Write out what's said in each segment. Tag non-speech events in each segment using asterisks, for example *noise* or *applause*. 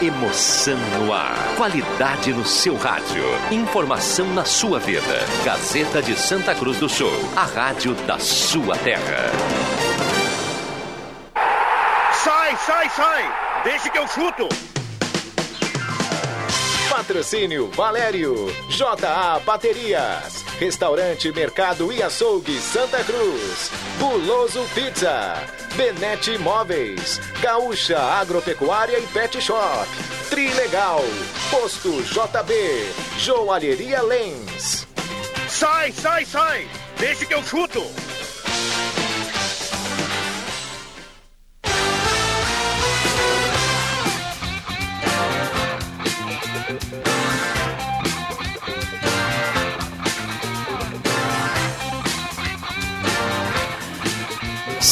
Emoção no ar. Qualidade no seu rádio. Informação na sua vida. Gazeta de Santa Cruz do Sul. A rádio da sua terra. Sai, sai, sai! Deixe que eu chuto! Patrocínio Valério, JA Baterias, Restaurante Mercado e Açougue Santa Cruz, Buloso Pizza, Benete Imóveis, Gaúcha Agropecuária e Pet Shop, Trilegal, Posto JB, Joalheria Lens. Sai, sai, sai! Deixe que eu chuto!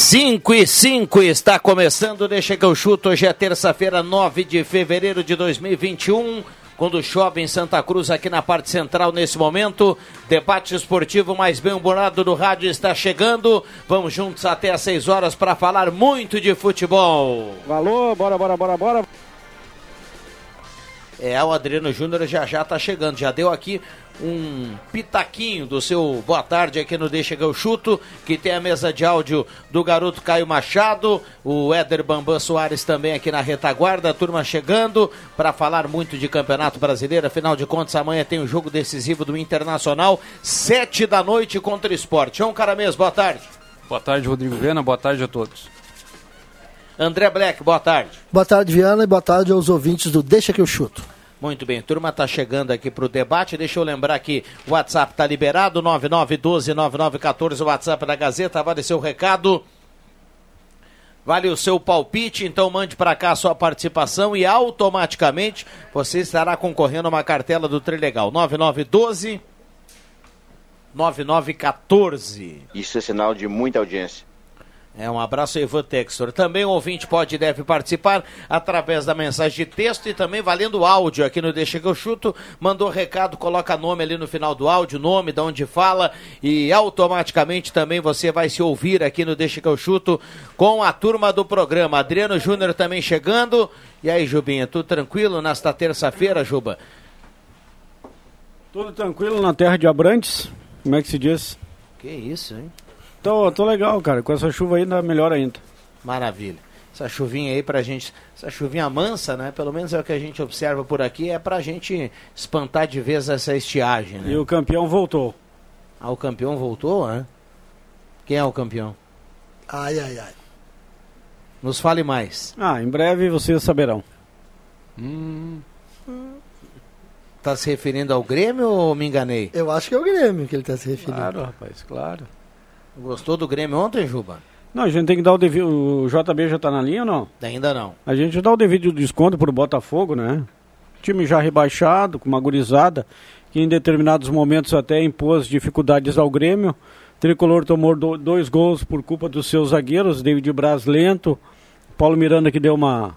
Cinco e cinco está começando, deixa que eu chuto. Hoje é terça-feira, 9 de fevereiro de 2021. Quando chove em Santa Cruz, aqui na parte central, nesse momento. Debate esportivo mais bem-humorado do rádio está chegando. Vamos juntos até às 6 horas para falar muito de futebol. Alô, bora, bora, bora, bora. É, o Adriano Júnior já já tá chegando, já deu aqui um pitaquinho do seu boa tarde aqui no Deixa que eu chuto, que tem a mesa de áudio do garoto Caio Machado, o Éder Bambam Soares também aqui na retaguarda, a turma chegando para falar muito de Campeonato Brasileiro, afinal de contas amanhã tem o um jogo decisivo do Internacional, sete da noite contra o Esporte. João Caramês, boa tarde. Boa tarde, Rodrigo Viana, boa tarde a todos. André Black, boa tarde. Boa tarde, Viana, e boa tarde aos ouvintes do Deixa que eu chuto. Muito bem, turma está chegando aqui para o debate. Deixa eu lembrar que o WhatsApp está liberado, 9912-9914, o WhatsApp da Gazeta, vale seu recado. Vale o seu palpite, então mande para cá a sua participação e automaticamente você estará concorrendo a uma cartela do Trilegal. 9912 9914. Isso é sinal de muita audiência. É, um abraço, Ivan Textor. Também o ouvinte pode e deve participar através da mensagem de texto e também valendo áudio aqui no Deixa que eu chuto. Mandou recado, coloca nome ali no final do áudio, nome, de onde fala e automaticamente também você vai se ouvir aqui no Deixa que eu chuto com a turma do programa. Adriano Júnior também chegando. E aí, Jubinha, tudo tranquilo nesta terça-feira, Juba? Tudo tranquilo na terra de Abrantes? Como é que se diz? Que isso, hein? Tô, tô legal, cara. Com essa chuva aí, ainda melhor ainda. Maravilha. Essa chuvinha aí pra gente, essa chuvinha mansa, né? Pelo menos é o que a gente observa por aqui, é pra gente espantar de vez essa estiagem, né? E o campeão voltou. Ah, o campeão voltou, né? Quem é o campeão? Ai, ai, ai. Nos fale mais. Ah, em breve vocês saberão. Hum. Tá se referindo ao Grêmio ou me enganei? Eu acho que é o Grêmio que ele tá se referindo. Claro, rapaz, claro. Gostou do Grêmio ontem, Juba? Não, a gente tem que dar o devido. O JB já tá na linha ou não? Ainda não. A gente dá o devido desconto pro Botafogo, né? Time já rebaixado, com uma gurizada, que em determinados momentos até impôs dificuldades ao Grêmio. Tricolor tomou do, dois gols por culpa dos seus zagueiros, David Braz lento, Paulo Miranda que deu uma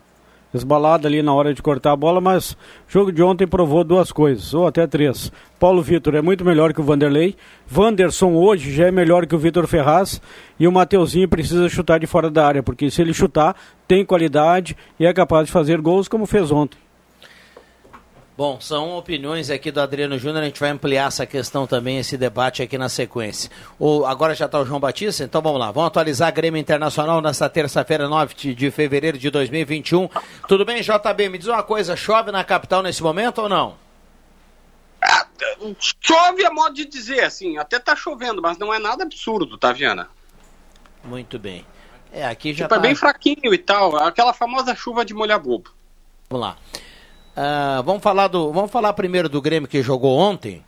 esbalada ali na hora de cortar a bola, mas o jogo de ontem provou duas coisas, ou até três. Paulo Vitor é muito melhor que o Vanderlei, Wanderson hoje já é melhor que o Vitor Ferraz e o Mateuzinho precisa chutar de fora da área, porque se ele chutar, tem qualidade e é capaz de fazer gols como fez ontem. Bom, são opiniões aqui do Adriano Júnior, a gente vai ampliar essa questão também, esse debate aqui na sequência. O, agora já está o João Batista, então vamos lá, vamos atualizar a Grêmio Internacional nesta terça-feira, 9 de fevereiro de 2021. Tudo bem, JB? Me diz uma coisa, chove na capital nesse momento ou não? Ah, chove é modo de dizer, assim, até tá chovendo, mas não é nada absurdo, tá, Viana? Muito bem. É, aqui já tipo, tá... é bem fraquinho e tal, aquela famosa chuva de molhar bobo. Vamos lá. Uh, vamos, falar do, vamos falar primeiro do Grêmio que jogou ontem?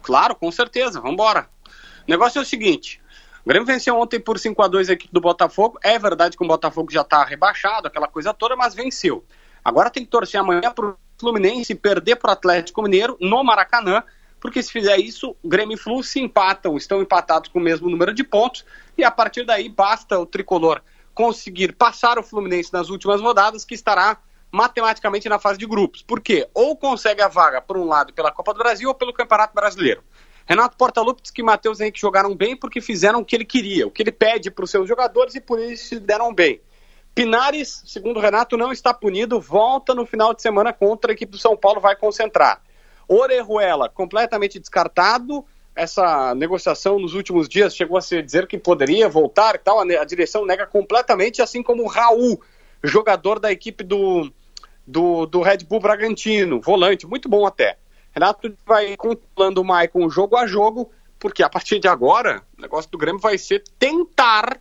Claro, com certeza, vamos embora. O negócio é o seguinte: o Grêmio venceu ontem por 5 a 2 a equipe do Botafogo. É verdade que o Botafogo já está rebaixado, aquela coisa toda, mas venceu. Agora tem que torcer amanhã para o Fluminense perder para o Atlético Mineiro no Maracanã, porque se fizer isso, Grêmio e Flu se empatam, estão empatados com o mesmo número de pontos, e a partir daí basta o tricolor conseguir passar o Fluminense nas últimas rodadas, que estará matematicamente na fase de grupos. Por quê? Ou consegue a vaga, por um lado, pela Copa do Brasil ou pelo Campeonato Brasileiro. Renato Portaluppi diz que Matheus Henrique jogaram bem porque fizeram o que ele queria, o que ele pede para os seus jogadores e por isso se deram bem. Pinares, segundo Renato, não está punido, volta no final de semana contra a equipe do São Paulo, vai concentrar. Orejuela, completamente descartado. Essa negociação nos últimos dias chegou a se dizer que poderia voltar e tal. A, direção nega completamente, assim como Raul, jogador da equipe do, do, do Red Bull Bragantino, volante, muito bom até. Renato vai controlando o Maicon jogo a jogo, porque a partir de agora, o negócio do Grêmio vai ser tentar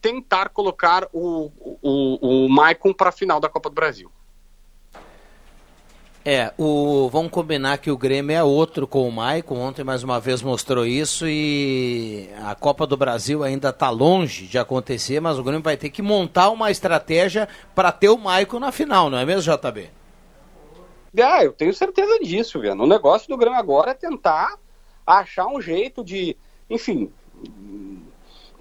tentar colocar o, o, o Maicon para a final da Copa do Brasil. É, o, vamos combinar que o Grêmio é outro com o Maicon. Ontem mais uma vez mostrou isso e a Copa do Brasil ainda está longe de acontecer, mas o Grêmio vai ter que montar uma estratégia para ter o Maicon na final, não é mesmo, JB? Ah, eu tenho certeza disso, velho. O negócio do Grêmio agora é tentar achar um jeito de, enfim,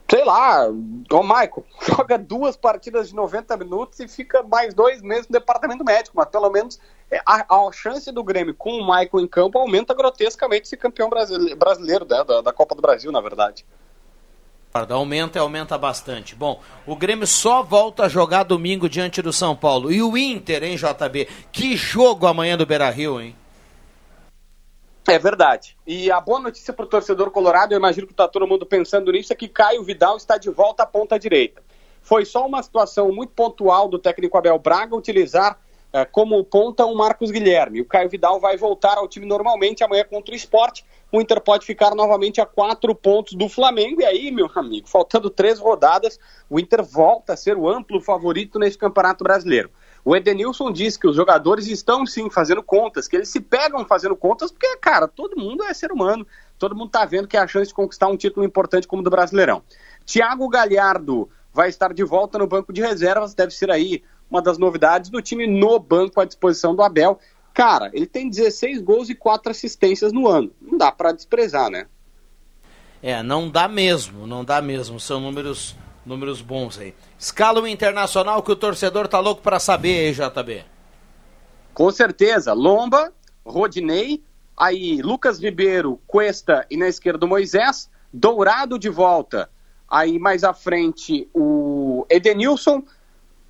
sei lá, o Michael *laughs* joga duas partidas de 90 minutos e fica mais dois meses no departamento médico, mas pelo menos a, a chance do Grêmio com o Michael em campo aumenta grotescamente ser campeão brasileiro, brasileiro né, da, da Copa do Brasil, na verdade. Aumenta e aumenta bastante. Bom, o Grêmio só volta a jogar domingo diante do São Paulo. E o Inter, hein, JB? Que jogo amanhã do Beira Rio, hein? É verdade. E a boa notícia para o torcedor colorado, eu imagino que está todo mundo pensando nisso, é que Caio Vidal está de volta à ponta direita. Foi só uma situação muito pontual do técnico Abel Braga utilizar como ponta o Marcos Guilherme. O Caio Vidal vai voltar ao time normalmente amanhã contra o esporte. O Inter pode ficar novamente a quatro pontos do Flamengo. E aí, meu amigo, faltando três rodadas, o Inter volta a ser o amplo favorito nesse campeonato brasileiro. O Edenilson diz que os jogadores estão sim fazendo contas, que eles se pegam fazendo contas, porque, cara, todo mundo é ser humano, todo mundo tá vendo que é a chance de conquistar um título importante como o do Brasileirão. Thiago Galhardo vai estar de volta no banco de reservas, deve ser aí uma das novidades do time no banco à disposição do Abel. Cara, ele tem 16 gols e 4 assistências no ano. Não dá para desprezar, né? É, não dá mesmo, não dá mesmo. São números números bons aí. Escala o internacional que o torcedor tá louco para saber aí, JB. Com certeza. Lomba, Rodinei, aí Lucas Ribeiro, Cuesta e na esquerda o Moisés, Dourado de volta. Aí mais à frente o Edenilson,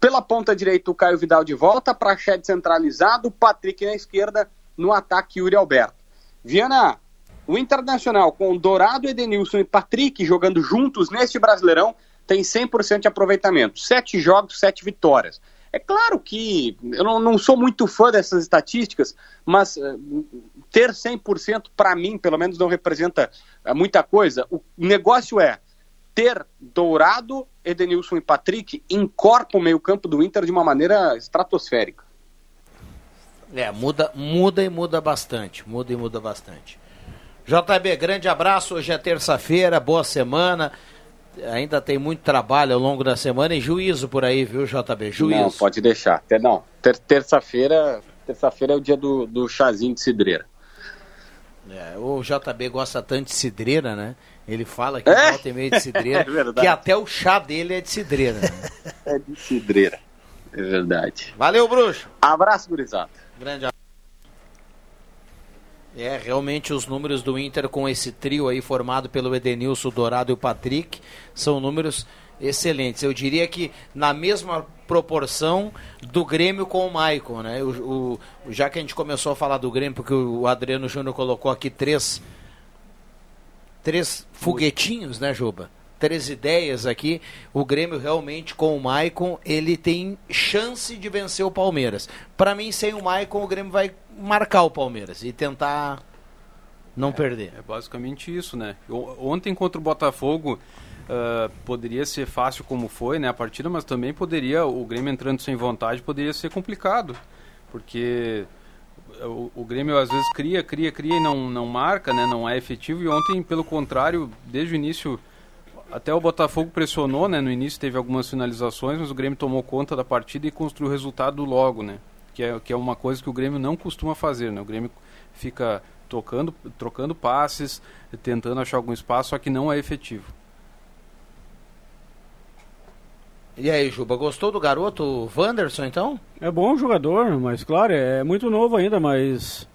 pela ponta direita o Caio Vidal de volta, Prachete centralizado, Patrick na esquerda, no ataque Yuri Alberto. Viana, o Internacional com Dourado, Edenilson e Patrick jogando juntos neste Brasileirão tem 100% de aproveitamento. Sete jogos, sete vitórias. É claro que eu não, não sou muito fã dessas estatísticas, mas uh, ter 100% para mim, pelo menos, não representa uh, muita coisa. O negócio é ter Dourado, Edenilson e Patrick encorpa o meio-campo do Inter de uma maneira estratosférica. É, muda, muda e muda bastante. Muda e muda bastante. JB, grande abraço. Hoje é terça-feira, boa semana ainda tem muito trabalho ao longo da semana e juízo por aí, viu, JB? Juízo. Não, pode deixar. Não, ter, terça-feira terça-feira é o dia do, do chazinho de cidreira. É, o JB gosta tanto de cidreira, né? Ele fala que é? volta e meio de cidreira, *laughs* é que até o chá dele é de cidreira. Né? É de cidreira, é verdade. Valeu, bruxo. Abraço, gurizada. Grande abraço. É, realmente os números do Inter com esse trio aí formado pelo Edenilson, Dourado e o Patrick são números excelentes. Eu diria que na mesma proporção do Grêmio com o Maicon, né? O, o, já que a gente começou a falar do Grêmio, porque o Adriano Júnior colocou aqui três, três foguetinhos, né, Juba? Três ideias aqui. O Grêmio realmente com o Maicon, ele tem chance de vencer o Palmeiras. Para mim, sem o Maicon, o Grêmio vai marcar o Palmeiras e tentar não é, perder. É basicamente isso, né? Ontem contra o Botafogo uh, poderia ser fácil como foi, né, a partida, mas também poderia o Grêmio entrando sem vontade poderia ser complicado, porque o, o, Grêmio às vezes cria, cria, cria e não não marca, né, não é efetivo. E ontem, pelo contrário, desde o início até o Botafogo pressionou, né? No início teve algumas finalizações, mas o Grêmio tomou conta da partida e construiu o resultado logo, né? que é, que é uma coisa que o Grêmio não costuma fazer. Né? O Grêmio fica tocando, trocando passes, tentando achar algum espaço, só que não é efetivo. E aí, Juba, gostou do garoto Wanderson, então? É bom jogador, mas claro, é muito novo ainda, mas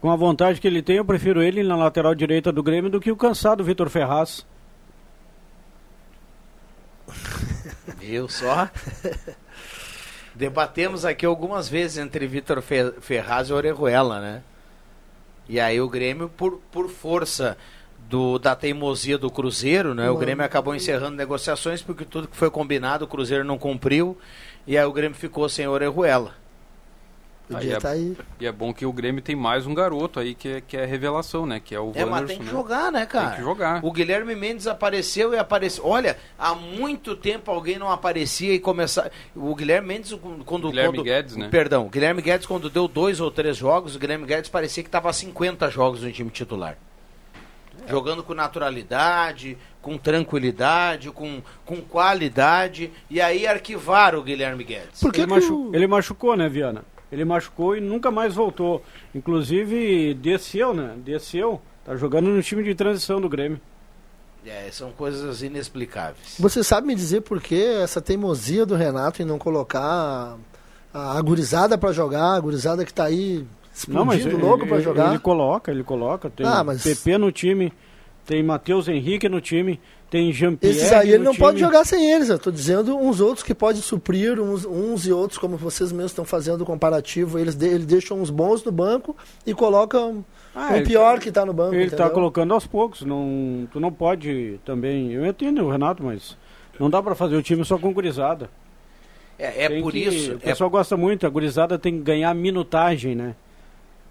com a vontade que ele tem, eu prefiro ele na lateral direita do Grêmio do que o cansado Vitor Ferraz. *laughs* Viu só? *laughs* Debatemos aqui algumas vezes entre Vitor Fe- Ferraz e Orejuela, né? E aí o Grêmio, por, por força do, da teimosia do Cruzeiro, né? O Grêmio acabou encerrando negociações porque tudo que foi combinado o Cruzeiro não cumpriu e aí o Grêmio ficou sem Orejuela. Podia é, tá aí. e é bom que o Grêmio tem mais um garoto aí que é, que é revelação, né? Que é o É, Wanderson. mas tem que né? jogar, né, cara? Tem que jogar. O Guilherme Mendes apareceu e apareceu. Olha, há muito tempo alguém não aparecia e começar. O Guilherme Mendes, quando. Guilherme quando... Guedes, né? Perdão, o Guilherme Guedes, quando deu dois ou três jogos, o Guilherme Guedes parecia que estava a 50 jogos no time titular. Jogando com naturalidade, com tranquilidade, com, com qualidade. E aí arquivaram o Guilherme Guedes. Por que Ele, machu- ele machucou, né, Viana? Ele machucou e nunca mais voltou. Inclusive, desceu, né? Desceu. Tá jogando no time de transição do Grêmio. É, são coisas inexplicáveis. Você sabe me dizer por que essa teimosia do Renato em não colocar a, a gurizada pra jogar, a gurizada que tá aí explodindo ele, louco ele- jogar? ele coloca, ele coloca. Tem Ah, mas- PP no time, tem Matheus Henrique no time, tem Jean-Pierre Esses aí ele no não time. pode jogar sem eles. Eu tô dizendo uns outros que podem suprir uns, uns e outros, como vocês mesmos estão fazendo o comparativo. Eles de, ele deixam uns bons no banco e colocam Ah, o ele- pior que tá no banco. Ele tá entendeu? colocando aos poucos. Não, tu não pode também. Eu entendo o Renato, mas não dá pra fazer o time só com gurizada. É, é por que- isso. O é- pessoal gosta muito, a gurizada tem que ganhar minutagem, né?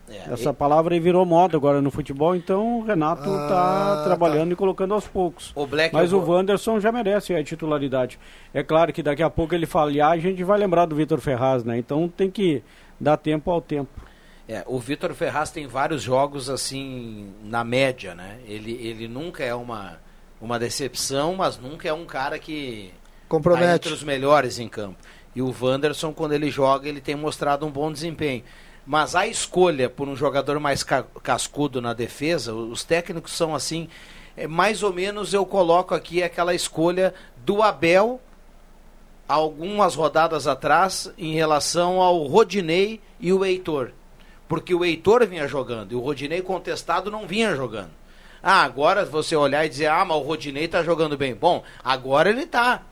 É, Essa palavra aí virou moda agora no futebol, então o Renato Ah, tá tá. trabalhando e colocando aos poucos. o Black Mas eu o vou- Wanderson já merece a titularidade. É claro que daqui a pouco ele falhar, a gente vai lembrar do Vitor Ferraz, né? Então tem que dar tempo ao tempo. É, o Vitor Ferraz tem vários jogos assim na média, né? Ele, ele nunca é uma, uma decepção, mas nunca é um cara que tá Compromete. entre os melhores em campo. E o Wanderson, quando ele joga, ele tem mostrado um bom desempenho. Mas a escolha por um jogador mais ca- cascudo na defesa, os técnicos são assim, é, mais ou menos eu coloco aqui aquela escolha do Abel algumas rodadas atrás em relação ao Rodinei e o Heitor. Porque o Heitor vinha jogando e o Rodinei contestado não vinha jogando. Ah, agora você olhar e dizer, ah, mas o Rodinei tá jogando bem. Bom, agora ele tá.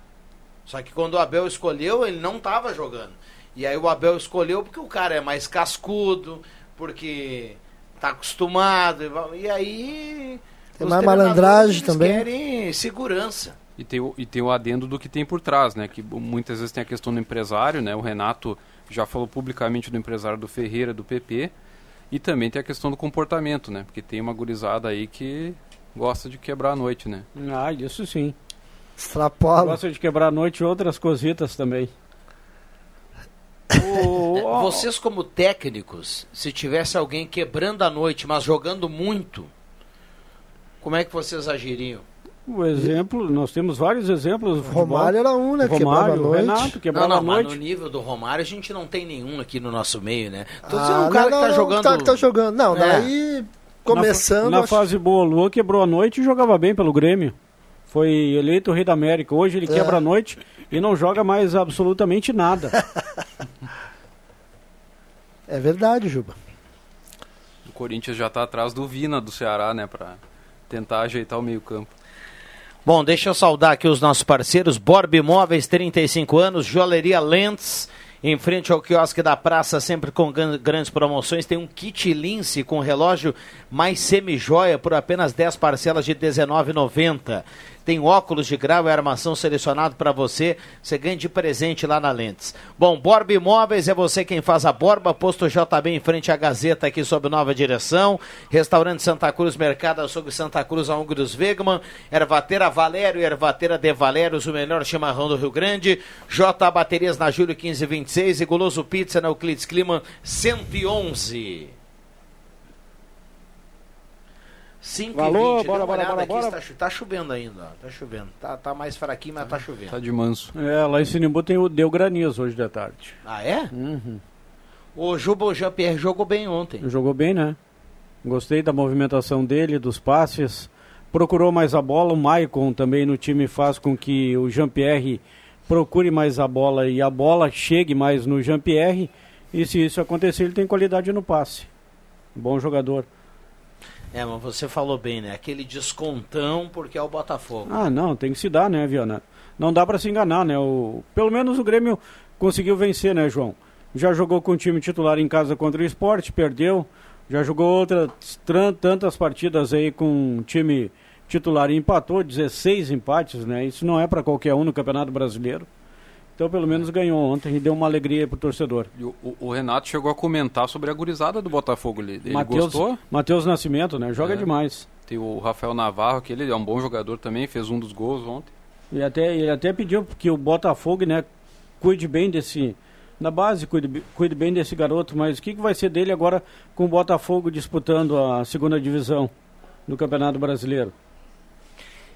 Só que quando o Abel escolheu, ele não tava jogando. E aí o Abel escolheu porque o cara é mais cascudo, porque tá acostumado. E aí. Tem mais malandragem também. querem segurança. E tem, o, e tem o adendo do que tem por trás, né? Que muitas vezes tem a questão do empresário, né? O Renato já falou publicamente do empresário do Ferreira, do PP. E também tem a questão do comportamento, né? Porque tem uma gurizada aí que gosta de quebrar a noite, né? Ah, isso sim. Extrapola. Gosta de quebrar a noite e outras cositas também. O- *laughs* Vocês, como técnicos, se tivesse alguém quebrando a noite, mas jogando muito, como é que vocês agiriam? O exemplo, nós temos vários exemplos. Romário era um, né? que quebrava a Romário, noite. Renato, Não, quebrava não, a mas no noite. nível do Romário a gente não tem nenhum aqui no nosso meio, né? Tô Ah, dizendo um não, cara não, que tá não, jogando. Tá, que tá jogando. Não, É. daí começando. Na, na acho- fase boa, o Luan quebrou a noite e jogava bem pelo Grêmio. Foi eleito o rei da América. Hoje ele É. quebra a noite e não joga mais absolutamente nada. *laughs* É verdade, Juba. O Corinthians já tá atrás do Vina do Ceará, né? Pra tentar ajeitar o meio-campo. Bom, deixa eu saudar aqui os nossos parceiros. Borb Imóveis, 35 anos, Joalheria Lentes, em frente ao quiosque da praça, sempre com gran- grandes promoções. Tem um kit Lince com relógio mais semi-joia por apenas 10 parcelas de R$ 19,90. Tem óculos de grau e armação selecionado para você. Você ganha de presente lá na Lentes. Bom, Borba Imóveis é você quem faz a Borba. Posto JB em frente à Gazeta aqui sob nova direção. Restaurante Santa Cruz, Mercado Açougue Santa Cruz, a Ungros Wegman. Ervateira Valério, Ervateira de Valérios, o melhor chimarrão do Rio Grande. J Baterias na Júlio 1526 e Goloso Pizza na Euclides Clima 111. 5 Alô, e 20. bora, bora, bora, aqui, bora. Tá, tá chovendo ainda, ó. Tá chovendo. Tá, tá mais fraquinho, mas tá chovendo. Tá de manso. É, lá em Sinimbu tem o deu granizo hoje de tarde. Ah, é? Uhum. O Juba Jean-Pierre jogou bem ontem. Jogou bem, né? Gostei da movimentação dele, dos passes. Procurou mais a bola. O Maicon também no time faz com que o Jean-Pierre procure mais a bola e a bola chegue mais no Jean-Pierre. E se isso acontecer, ele tem qualidade no passe. Bom jogador. É, mas você falou bem, né? Aquele descontão porque é o Botafogo. Ah, não, tem que se dar, né, Viana? Não dá para se enganar, né? O, pelo menos o Grêmio conseguiu vencer, né, João? Já jogou com o time titular em casa contra o esporte, perdeu. Já jogou outras tantas partidas aí com o time titular e empatou, 16 empates, né? Isso não é para qualquer um no Campeonato Brasileiro. Então, pelo menos ganhou ontem e deu uma alegria pro torcedor. E o, o, Renato chegou a comentar sobre a gurizada do Botafogo. Ele, ele Mateus, gostou? Matheus Nascimento, né? Joga é. demais. Tem o Rafael Navarro, que ele é um bom jogador também, fez um dos gols ontem. E até, ele até pediu que o Botafogo, né, cuide bem desse. Na base, cuide, cuide bem desse garoto, mas o que, que vai ser dele agora com o Botafogo disputando a segunda divisão do Campeonato Brasileiro?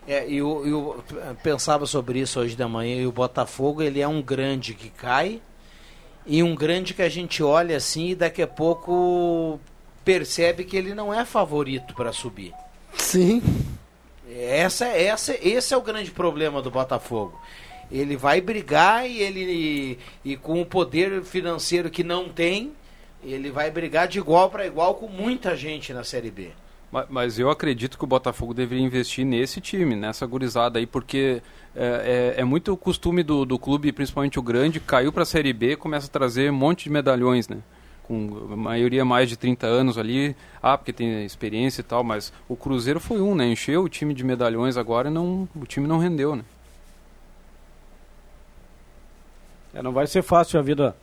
É, eu, eu, pensava sobre isso hoje da manhã, e o Botafogo ele é um grande que cai, e um grande que a gente olha assim e daqui a pouco percebe que ele não é favorito para subir. Sim. Essa, essa, esse é o grande problema do Botafogo. Ele vai brigar e ele e, e com o poder financeiro que não tem, ele vai brigar de igual para igual com muita gente na Série B. Mas, eu acredito que o Botafogo deveria investir nesse time, nessa gurizada aí, porque é, é, é muito costume do, do clube, principalmente o grande, caiu para a Série B começa a trazer um monte de medalhões, né? Com a maioria mais de 30 anos ali, ah, porque tem experiência e tal, mas o Cruzeiro foi um, né? Encheu o time de medalhões agora e não, o time não rendeu, né? É, não vai ser fácil a vida,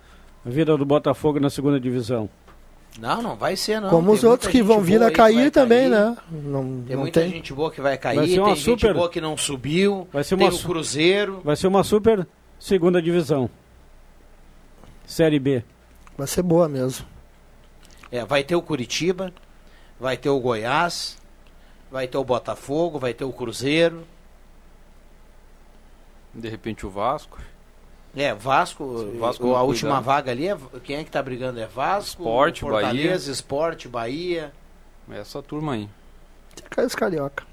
a vida do Botafogo na segunda divisão. Não, não vai ser, não. Como tem os outros que vão vir a cair também, cair. né? Não, tem não muita tem. gente boa que vai cair, vai tem super... gente boa que não subiu, vai ser tem uma... o Cruzeiro. Vai ser uma super segunda divisão. Série B. Vai ser boa mesmo. É, vai ter o Curitiba, vai ter o Goiás, vai ter o Botafogo, vai ter o Cruzeiro. De repente o Vasco. É, Vasco, Vasco a última vaga ali, é, quem é que tá brigando? É Vasco, Esporte, Fortaleza, Bahia. Esporte, Bahia. Essa turma aí. Cai os carioca.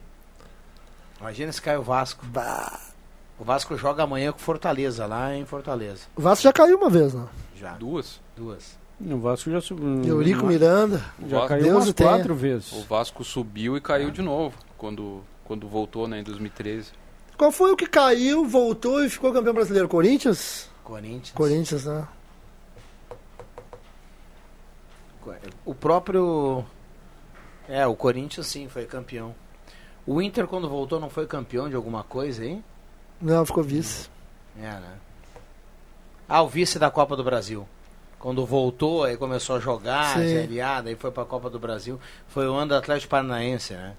Imagina se cai o Vasco. Bah. O Vasco joga amanhã com Fortaleza, lá em Fortaleza. O Vasco já caiu uma vez, não? Já. Duas? Duas. O Vasco já subiu. Eurico Miranda. Já Vasco, caiu Deus umas quatro vezes. O Vasco subiu e caiu de novo, quando, quando voltou né, em 2013. Qual foi o que caiu, voltou e ficou campeão brasileiro? Corinthians? Corinthians. Corinthians, né? O próprio. É, o Corinthians sim foi campeão. O Inter, quando voltou, não foi campeão de alguma coisa aí? Não, ficou vice. É, né? Ah, o vice da Copa do Brasil. Quando voltou, aí começou a jogar, Série A, daí foi pra Copa do Brasil. Foi o ano do Atlético Paranaense, né?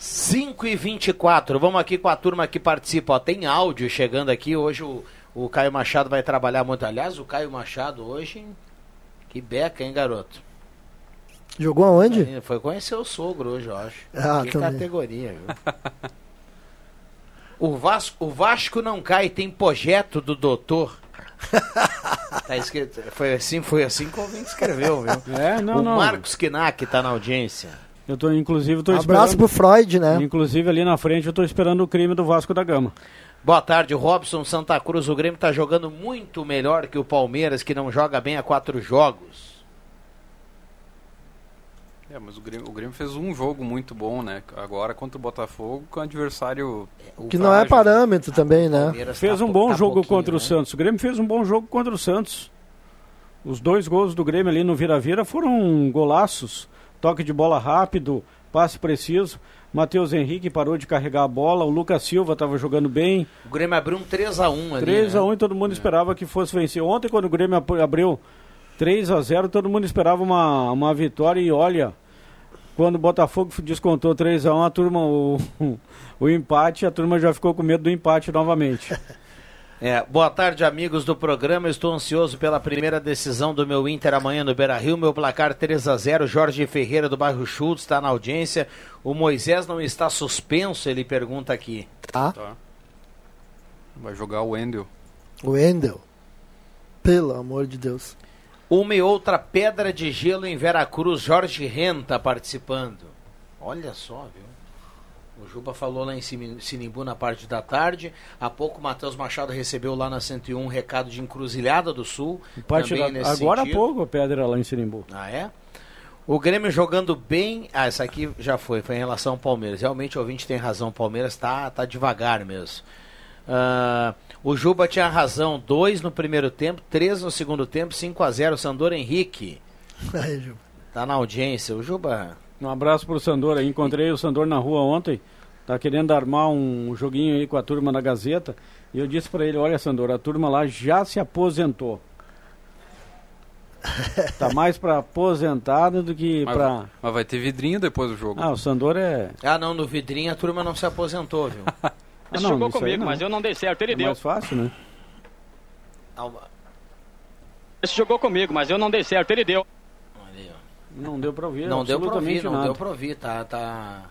5 e 24 vamos aqui com a turma que participa. Ó, tem áudio chegando aqui. Hoje o, o Caio Machado vai trabalhar muito. Aliás, o Caio Machado hoje. Que beca, hein, garoto? Jogou aonde? Foi conhecer o sogro hoje, eu acho. Ah, que também. categoria, viu? o, Vasco, o Vasco não cai, tem projeto do doutor. *laughs* tá escrito, foi assim, foi assim que o escreveu, viu? É, não, o não. Marcos Kinak tá na audiência. Eu tô, inclusive, tô Abraço pro Freud, né? Inclusive, ali na frente, eu tô esperando o crime do Vasco da Gama. Boa tarde, Robson Santa Cruz. O Grêmio tá jogando muito melhor que o Palmeiras, que não joga bem há quatro jogos. É, mas o Grêmio, o Grêmio fez um jogo muito bom, né? Agora contra o Botafogo, com o adversário. O que não é parâmetro também, né? Fez tá um bom tá jogo contra né? o Santos. O Grêmio fez um bom jogo contra o Santos. Os dois gols do Grêmio ali no Vira-Vira foram golaços toque de bola rápido, passe preciso. Matheus Henrique parou de carregar a bola, o Lucas Silva estava jogando bem. O Grêmio abriu um 3x1 ali. 3x1 né? e todo mundo é. esperava que fosse vencer. Ontem, quando o Grêmio abriu 3x0, todo mundo esperava uma, uma vitória e olha, quando o Botafogo descontou 3x1, a turma, o, *laughs* o empate, a turma já ficou com medo do empate novamente. *laughs* É, boa tarde, amigos do programa. Estou ansioso pela primeira decisão do meu Inter amanhã no Beira Rio. Meu placar 3 a 0 Jorge Ferreira do bairro Schultz está na audiência. O Moisés não está suspenso, ele pergunta aqui. Tá. tá. Vai jogar o Wendel. O Wendel. Pelo amor de Deus. Uma e outra pedra de gelo em Veracruz. Jorge Renta participando. Olha só, viu? O Juba falou lá em Sinimbu na parte da tarde. Há pouco o Matheus Machado recebeu lá na 101 um recado de Encruzilhada do Sul. Parte da, agora há pouco a pedra lá em Sinimbu. Ah, é? O Grêmio jogando bem. Ah, essa aqui já foi, foi em relação ao Palmeiras. Realmente o ouvinte tem razão, o Palmeiras tá, tá devagar mesmo. Ah, o Juba tinha razão, dois no primeiro tempo, três no segundo tempo, 5 a 0 Sandor Henrique. Aí, Juba. Tá na audiência. O Juba. Um abraço pro Sandor aí. Encontrei o Sandor na rua ontem. Tá querendo armar um joguinho aí com a turma da Gazeta. E eu disse pra ele, olha Sandor, a turma lá já se aposentou. tá mais pra aposentada do que Mas, pra... mas vai ter vidrinho depois do jogo. Ah, o Sandor é... Ah, não, no vidrinho a turma não se aposentou, viu? *laughs* Ah, Esse não, jogou comigo, não. mas eu não dei certo, ele É deu. mais fácil, né? Esse jogou comigo, mas eu não dei certo, ele deu. Não deu pra ouvir Não deu pra ouvir, não nada. deu pra ouvir, tá, tá...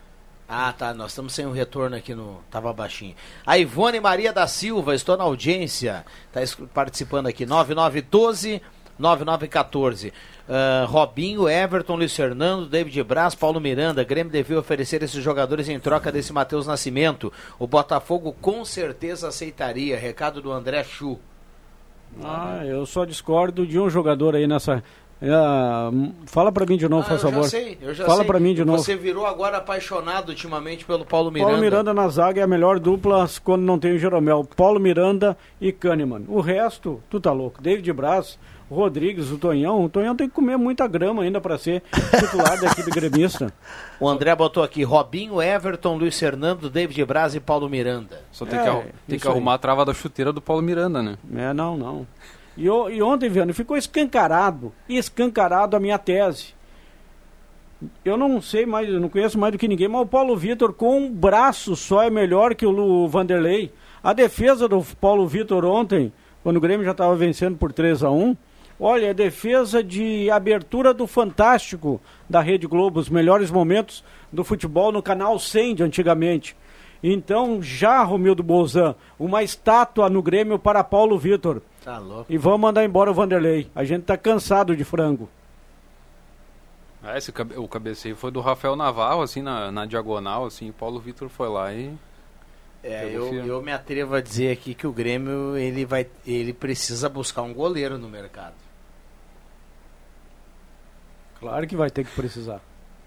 Ah, tá, nós estamos sem o retorno aqui no... Tava baixinho. A Ivone Maria da Silva, estou na audiência, tá participando aqui, 9912... 9914. Ah, Robinho, Everton, Luiz Fernando, David Braz, Paulo Miranda. Grêmio devia oferecer esses jogadores em troca desse Matheus Nascimento. O Botafogo com certeza aceitaria. Recado do André Chu. Ah, eu só discordo de um jogador aí nessa... M- fala pra mim de novo, Ah, faz eu favor. já sei, eu já fala sei. pra mim de novo. Você virou agora apaixonado ultimamente pelo Paulo Miranda. Paulo Miranda na zaga é a melhor dupla quando não tem o Jeromel. Paulo Miranda e Kahneman. O resto, tu tá louco. David Braz, Rodrigues, o Tonhão. O Tonhão tem que comer muita grama ainda pra ser titular *laughs* da equipe gremista. O André botou aqui Robinho, Everton, Luiz Fernando, David Braz e Paulo Miranda. Só tem É, que, arru- tem que arrumar a trava da chuteira do Paulo Miranda, né? É, não, não. E, e ontem, Viano, ficou escancarado, escancarado a minha tese. Eu não sei mais, eu não conheço mais do que ninguém, mas o Paulo Vitor com um braço só é melhor que o Lu Vanderlei. A defesa do Paulo Vitor ontem, quando o Grêmio já estava vencendo por 3 a 1 olha, a defesa de abertura do Fantástico da Rede Globo, os melhores momentos do futebol no canal 100 de antigamente. Então, já, Romildo Bolzan, uma estátua no Grêmio para Paulo Vitor. Tá louco. E vamos mandar embora o Vanderlei. A gente tá cansado de frango. Ah, esse, cabe- o cabeceio foi do Rafael Navarro, assim, na, na diagonal, assim, o Paulo Vitor foi lá e... É, eu, eu me atrevo a dizer aqui que o Grêmio ele vai, ele precisa buscar um goleiro no mercado. Claro que vai ter que precisar.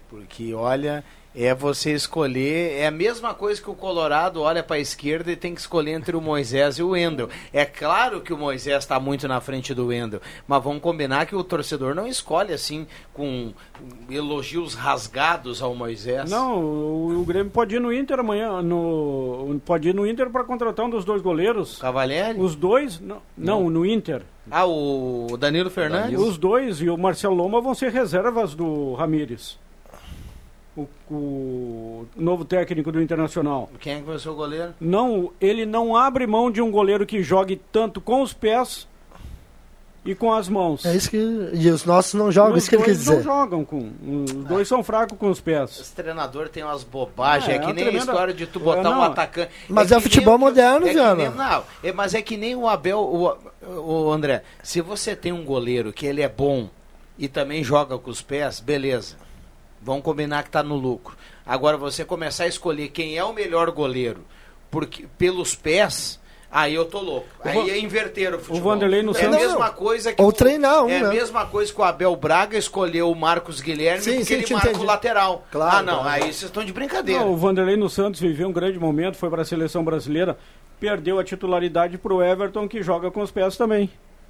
Porque, olha, é você escolher. É a mesma coisa que o Colorado olha para a esquerda e tem que escolher entre o Moisés e o Wendel. É claro que o Moisés está muito na frente do Wendel, mas vamos combinar que o torcedor não escolhe assim, com elogios rasgados ao Moisés. Não, o, o Grêmio pode ir no Inter amanhã. No, pode ir no Inter para contratar um dos dois goleiros. Cavalieri? Os dois? Não, não, no Inter. Ah, o Danilo Fernandes? Os dois e o Marcelo Loma vão ser reservas do Ramires. O, o novo técnico do Internacional. Quem é que vai ser o goleiro? Não, ele não abre mão de um goleiro que jogue tanto com os pés e com as mãos. É isso que. E os nossos não jogam, os isso que ele quis dois não dizer. jogam com. Os dois são fracos com os pés. Esse treinador tem umas bobagens. É é que uma nem tremenda- a história de tu É, botar um não. atacante. Mas que é futebol nem moderno, é que Viana. nem- Não, é- mas é que nem o Abel, o, o André. Se você tem um goleiro que ele é bom e também joga com os pés, beleza. Vamos combinar que tá no lucro. Agora você começar a escolher quem é o melhor goleiro porque pelos pés. Aí eu tô louco. Aí é inverter o futebol. Vanderlei no é Santos- a mesma coisa que Ou o- treinar um, É a né? mesma coisa que o Abel Braga escolheu o Marcos Guilherme Sim, porque sim, ele marca entendi. o lateral. Claro, ah, não, claro. aí vocês estão de brincadeira. Não, o Vanderlei no Santos viveu um grande momento, foi para a seleção brasileira, perdeu a titularidade para o Everton, que joga com os pés também.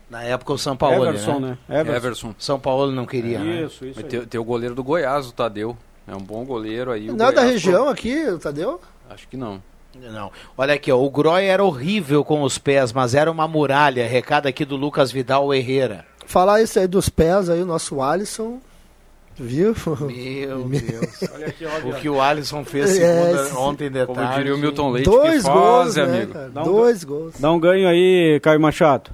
Na época o São Paulo, Everson, né? Everson. Everson. São Paulo não queria. né? Isso, isso. Mas aí. tem, tem o goleiro do Goiás, o Tadeu. É um bom goleiro aí. o Não é da região aqui, o Tadeu? foi- Acho que não. Não. Olha aqui, ó, o Groy era horrível com os pés, mas era uma muralha. Recado aqui do Lucas Vidal Herrera. Falar isso aí dos pés aí, o nosso Alisson. Viu? Meu *laughs* Deus. Olha aqui, o olha. que o Alisson fez É, segunda, ontem de Como tarde. diria o Milton Leite, Dois que gols, fase, né, amigo. um Dois gols. Dá um ganho aí, Caio Machado.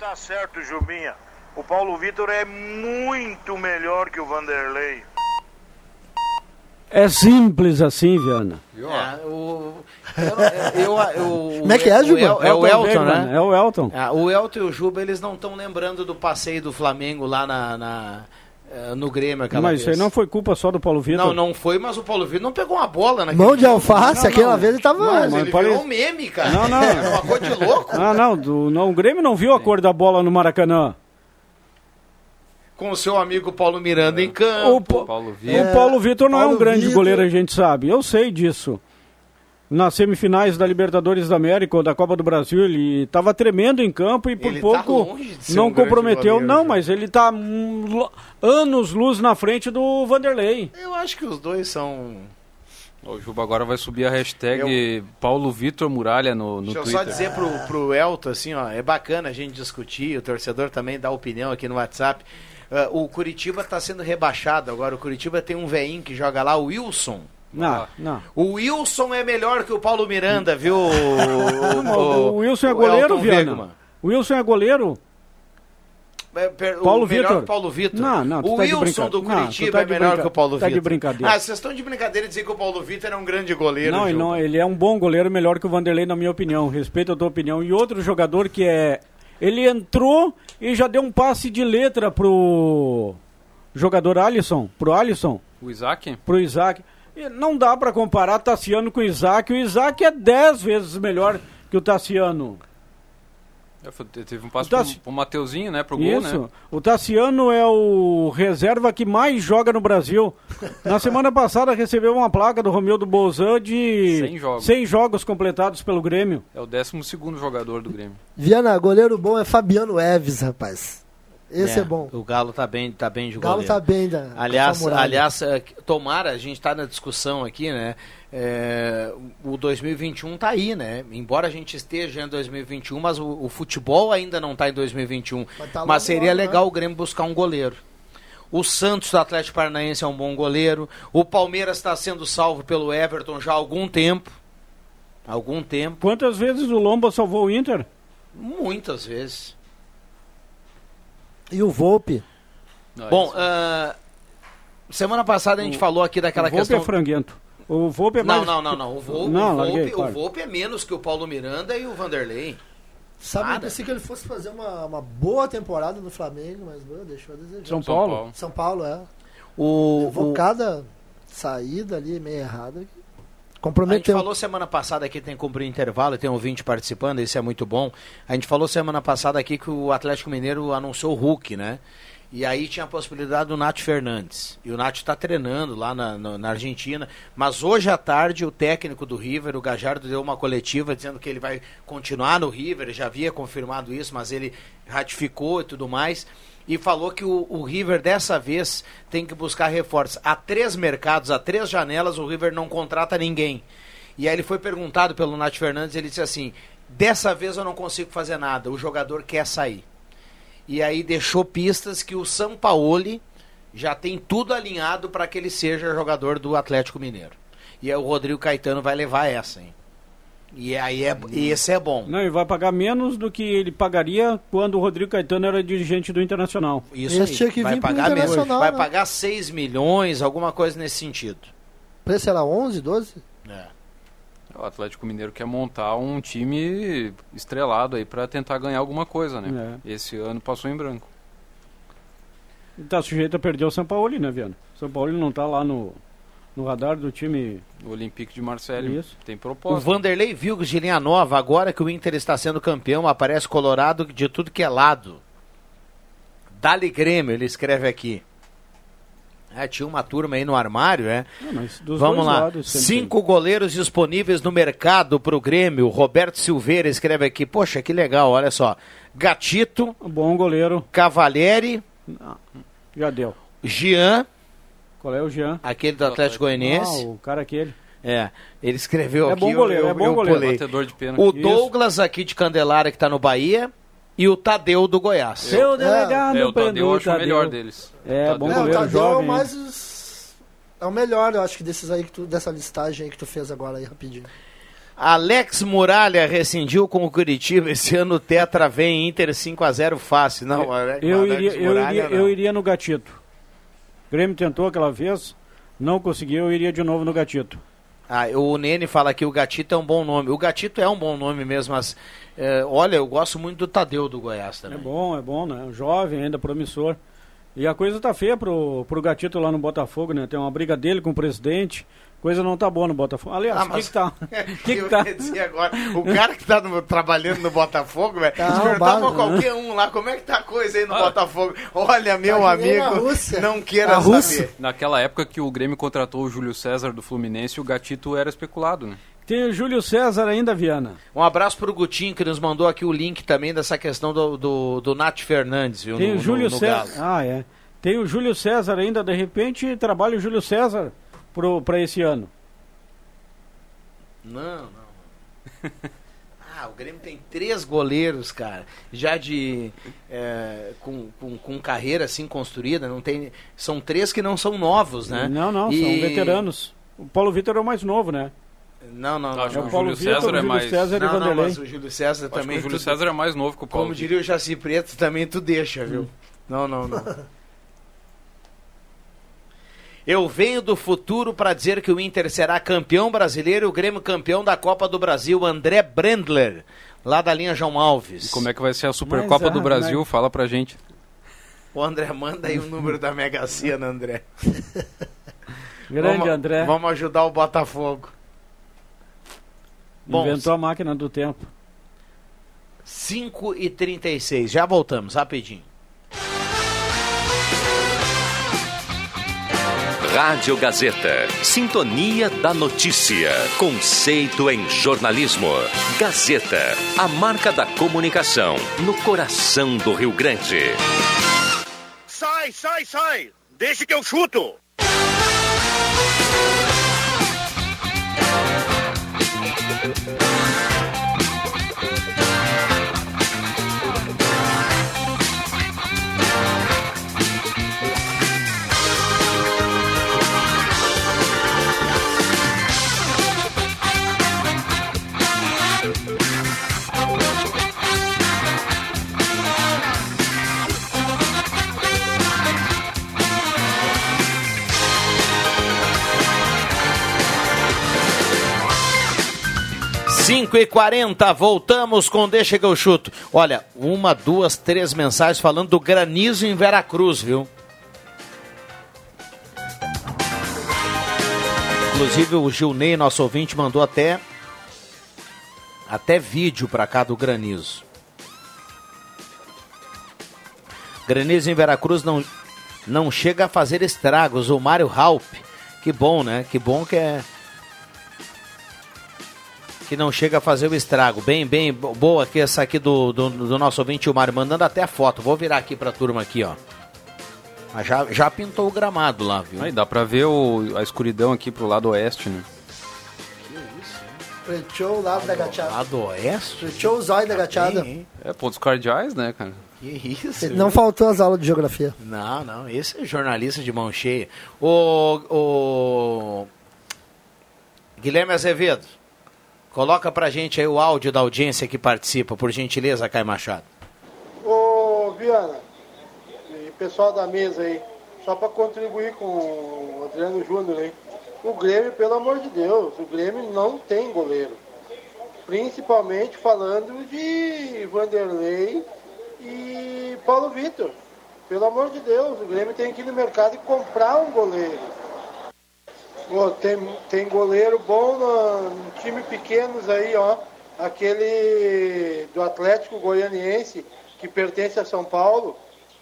Tá certo, Jubinha. O Paulo Vitor é muito melhor que o Vanderlei. É simples assim, Viana. É, o, eu, eu, eu- *laughs* Como é que é, o Juba? El- É o Elton, Bergman, né? É o Elton. Ah, o Elton e o Juba, eles não estão lembrando do passeio do Flamengo lá na, na, no Grêmio aquela Mas vez. isso aí não foi culpa só do Paulo Vitor. Não, não foi, mas o Paulo Vitor não pegou uma bola naquele Mão de alface, Não, aquela não. vez ele tava. Não, Mas mas ele pare- virou um meme, cara. Não, não. *laughs* É uma coisa de louco. Ah, não, do, não, o Grêmio não viu a cor da bola no Maracanã. Com o seu amigo Paulo Miranda em O, campo. Pa- Paulo o Vitor. Paulo Vitor não é um Paulo grande Vitor. goleiro, a gente sabe. Eu sei disso. Nas semifinais da Libertadores da América ou da Copa do Brasil, ele estava tremendo em campo e por Ele tá pouco ser não um comprometeu. goleiro, não, já. mas ele está anos luz na frente do Vanderlei. Eu acho que os dois são. O Juba agora vai subir a hashtag Paulo Vitor Muralha no, no Deixa eu Twitter. só dizer pro, pro Elton, assim, ó, é bacana a gente discutir, o torcedor também dá opinião aqui no WhatsApp. Ah, o Curitiba está sendo rebaixado agora. O Curitiba tem um veinho que joga lá, o Wilson. Não, não. O Wilson é melhor que o Paulo Miranda, viu? O, *laughs* Wilson é o goleiro, Viana. O Wilson é goleiro. É, Paulo o melhor Vitor. que o Paulo Vitor. Não, não, o tá Wilson do não, tu Curitiba tá é melhor brinca- que o Paulo tá Vitor. de brincadeira. Ah, vocês estão de brincadeira dizer que o Paulo Vitor é um grande goleiro. Não, não, ele é um bom goleiro, melhor que o Vanderlei, na minha opinião. Respeito a tua opinião. E outro jogador que é. Ele entrou e já deu um passe de letra pro jogador Alisson. Pro Alisson. O Isaac? Pro Isaac. Não dá pra comparar Tassiano com o Isaac. O Isaac é 10 vezes melhor que o Tassiano. É, Teve um passo O pro, Tassi- pro Mateuzinho, né? Pro gol, Isso. né? O Tassiano é o reserva que mais joga no Brasil. Na semana passada recebeu uma placa do Romildo Bolzan de 100 jogos. 100 jogos completados pelo Grêmio. É o 12 segundo jogador do Grêmio. Viana, goleiro bom é Fabiano Eves, rapaz. Esse é, bom. O Galo tá bem, tá bem de O Galo goleiro. tá bem da. Aliás, aliás, eh, tomara, a gente está na discussão aqui, né? É, o 2021 tá aí, né? Embora a gente esteja em 2021, mas o, o futebol ainda não tá em 2021. Mas tá mas seria né? legal o Grêmio buscar um goleiro. O Santos do Atlético Paranaense é um bom goleiro. O Palmeiras está sendo salvo pelo Everton já há algum tempo. Algum tempo. Quantas vezes o Lomba salvou o Inter? Muitas vezes. E o Volpe? Bom, ah, semana passada a gente falou aqui daquela o Volpe questão. é franguento. O Volpe é Não, mais... não, não, não. O Volpe, Não, o, Volpe, larguei, o. Volpe é menos que o Paulo Miranda e o Vanderlei. Sabe, eu Nada. pensei que ele fosse fazer uma, uma boa temporada no Flamengo, mas meu, deixou a desejar. São Paulo. São Paulo, é. O, Levou o- cada saída ali meio errada. Que a gente Comprometeu. falou semana passada aqui, tem que cumprir intervalo, tem um ouvinte participando, isso é muito bom. A gente falou semana passada aqui que o Atlético Mineiro anunciou o Hulk, né? E aí tinha a possibilidade do Nath Fernandes. E o Nath está treinando lá na, na, na Argentina. Mas hoje à tarde, o técnico do River, o Gajardo, deu uma coletiva dizendo que ele vai continuar no River. Já havia confirmado isso, mas ele ratificou e tudo mais. E falou que o, o River dessa vez tem que buscar reforços. Há três mercados, há três janelas, o River não contrata ninguém. E aí ele foi perguntado pelo Nath Fernandes, ele disse assim: dessa vez eu não consigo fazer nada, o jogador quer sair. E aí deixou pistas que o Sampaoli já tem tudo alinhado para que ele seja jogador do Atlético Mineiro. E aí o Rodrigo Caetano vai levar essa, hein? E aí é, e esse é bom. Não, ele vai pagar menos do que ele pagaria quando o Rodrigo Caetano era dirigente do Internacional. Isso Esse aí. tinha que vai pagar menos. Internacional, Vai né? pagar 6 milhões, alguma coisa nesse sentido. O preço era 11, 12? É. O Atlético Mineiro quer montar um time estrelado aí pra tentar ganhar alguma coisa, né? Esse ano passou em branco. Tá sujeito a perder o São Paulo, né, Viana? O São Paulo não tá lá no, no radar do time. O Olympique de Marseille Isso. tem O proposta. Vanderlei Vilgos de linha nova, agora que o Inter está sendo campeão, aparece colorado de tudo que é lado. Dali Grêmio, ele escreve aqui. É, tinha uma turma aí no armário, é. Não, mas dos Vamos lá. lados Cinco goleiros disponíveis no mercado para o Grêmio. Roberto Silveira escreve aqui. Poxa, que legal, olha só. Gatito. Bom goleiro. Cavalieri, Já deu. Jean, Qual é o Jean? aquele do Atlético Goianiense. Ah, o cara aquele. É, ele escreveu É aqui. bom goleiro, eu, é bom eu goleiro. pulei. Batedor de pênalti. O Isso. Douglas aqui de Candelária, que está no Bahia, e o Tadeu do Goiás. Seu delegado, É, o Tadeu eu acho o melhor deles. É, Tadeu. bom É, o goleiro, Tadeu é mais. os- É o melhor, eu acho que desses aí que tu, dessa listagem aí que tu fez agora aí rapidinho. Alex Muralha rescindiu com o Curitiba. Esse ano o Tetra vem Inter 5x0 fácil. Não, Alex, Eu Alex eu, Muralha, iria, não. eu iria no Gatito. O Grêmio tentou aquela vez, não conseguiu, iria de novo no Gatito. Ah, o Nene fala que o Gatito é um bom nome. O Gatito é um bom nome mesmo, mas é, olha, eu gosto muito do Tadeu do Goiás É também. bom, é bom, né? Jovem, ainda promissor. E a coisa tá feia pro, pro Gatito lá no Botafogo, né? Tem uma briga dele com o presidente. Coisa não tá boa no Botafogo. Aliás, Ah, o que mas- que tá? *laughs* que eu que tá? ia dizer agora, o cara que tá no- trabalhando no Botafogo, velho, Tá se perguntar pra né? qualquer um lá, como é que tá a coisa aí no Botafogo? Olha, meu Tá que amigo, não queira Na saber. Naquela época que o Grêmio contratou o Júlio César do Fluminense, o Gatito era especulado, né? Tem o Júlio César ainda, Viana. Um abraço pro Gutinho, que nos mandou aqui o link também dessa questão do, do, do Nath Fernandes, viu? Tem no, o Júlio no, no César. Galo. Ah, é. Tem o Júlio César ainda, de repente, trabalha o Júlio César para esse ano. Não, não. *laughs* Ah, o Grêmio tem três goleiros, cara, já de é, com, com, com carreira assim construída, não tem, são três que não são novos, né? Não, não, E- são veteranos. O Paulo Vitor é o mais novo, né? Não, não, não. Que o Paulo Júlio Vitor, César o é mais- César Não, não, Vanderlei. mas o Júlio César Acho que também. o Júlio César é mais novo que o Paulo. Como diria o Jaci Preto, também tu deixa, viu? Não, não, não. *laughs* Eu venho do futuro para dizer que o Inter será campeão brasileiro e o Grêmio campeão da Copa do Brasil. André Brendler, lá da linha João Alves. Como é que vai ser a Supercopa Mas, do ah, Brasil? mas- Fala pra gente. O André, manda aí o número da Mega Sena, André. *laughs* Grande vamos, André. Vamos ajudar o Botafogo. Bom, Inventou a máquina do tempo. 5 e 36 já voltamos, rapidinho. Rádio Gazeta. Sintonia da notícia. Conceito em jornalismo. Gazeta. A marca da comunicação. No coração do Rio Grande. Sai, sai, sai! Deixa que eu chuto! Cinco e 40 voltamos com Deixa que eu chuto. Olha, uma, duas, três mensagens falando do granizo em Veracruz, viu? Inclusive o Gilney, nosso ouvinte, mandou até até vídeo pra cá do granizo. Granizo em Veracruz não, não chega a fazer estragos. O Mário Halp, que bom, né? Que bom que é que não chega a fazer o estrago. Bem, bem bo- boa aqui essa aqui do, do, do nosso ouvinte o Mário, mandando até a foto. Vou virar aqui pra turma aqui, ó. Mas já, já pintou o gramado lá, viu? Aí dá pra ver o- a escuridão aqui pro lado oeste, né? Preteou o lado da gachada. Lá do oeste? Preteou os olhos da gachada. Hein, hein? É, pontos cardeais, né, cara? Que isso? Não faltou as aulas de geografia. Não, não, esse é jornalista de mão cheia. O, o Guilherme Azevedo, coloca pra gente aí o áudio da audiência que participa, por gentileza, Caio Machado. Ô, Viana, e pessoal da mesa aí, só para contribuir com o Adriano Júnior aí. O Grêmio, pelo amor de Deus, o Grêmio não tem goleiro. Principalmente falando de Vanderlei e Paulo Vitor. Pelo amor de Deus, o Grêmio tem que ir no mercado e comprar um goleiro. Tem, tem goleiro bom no, no time pequenos aí, ó. Aquele do Atlético Goianiense, que pertence a São Paulo,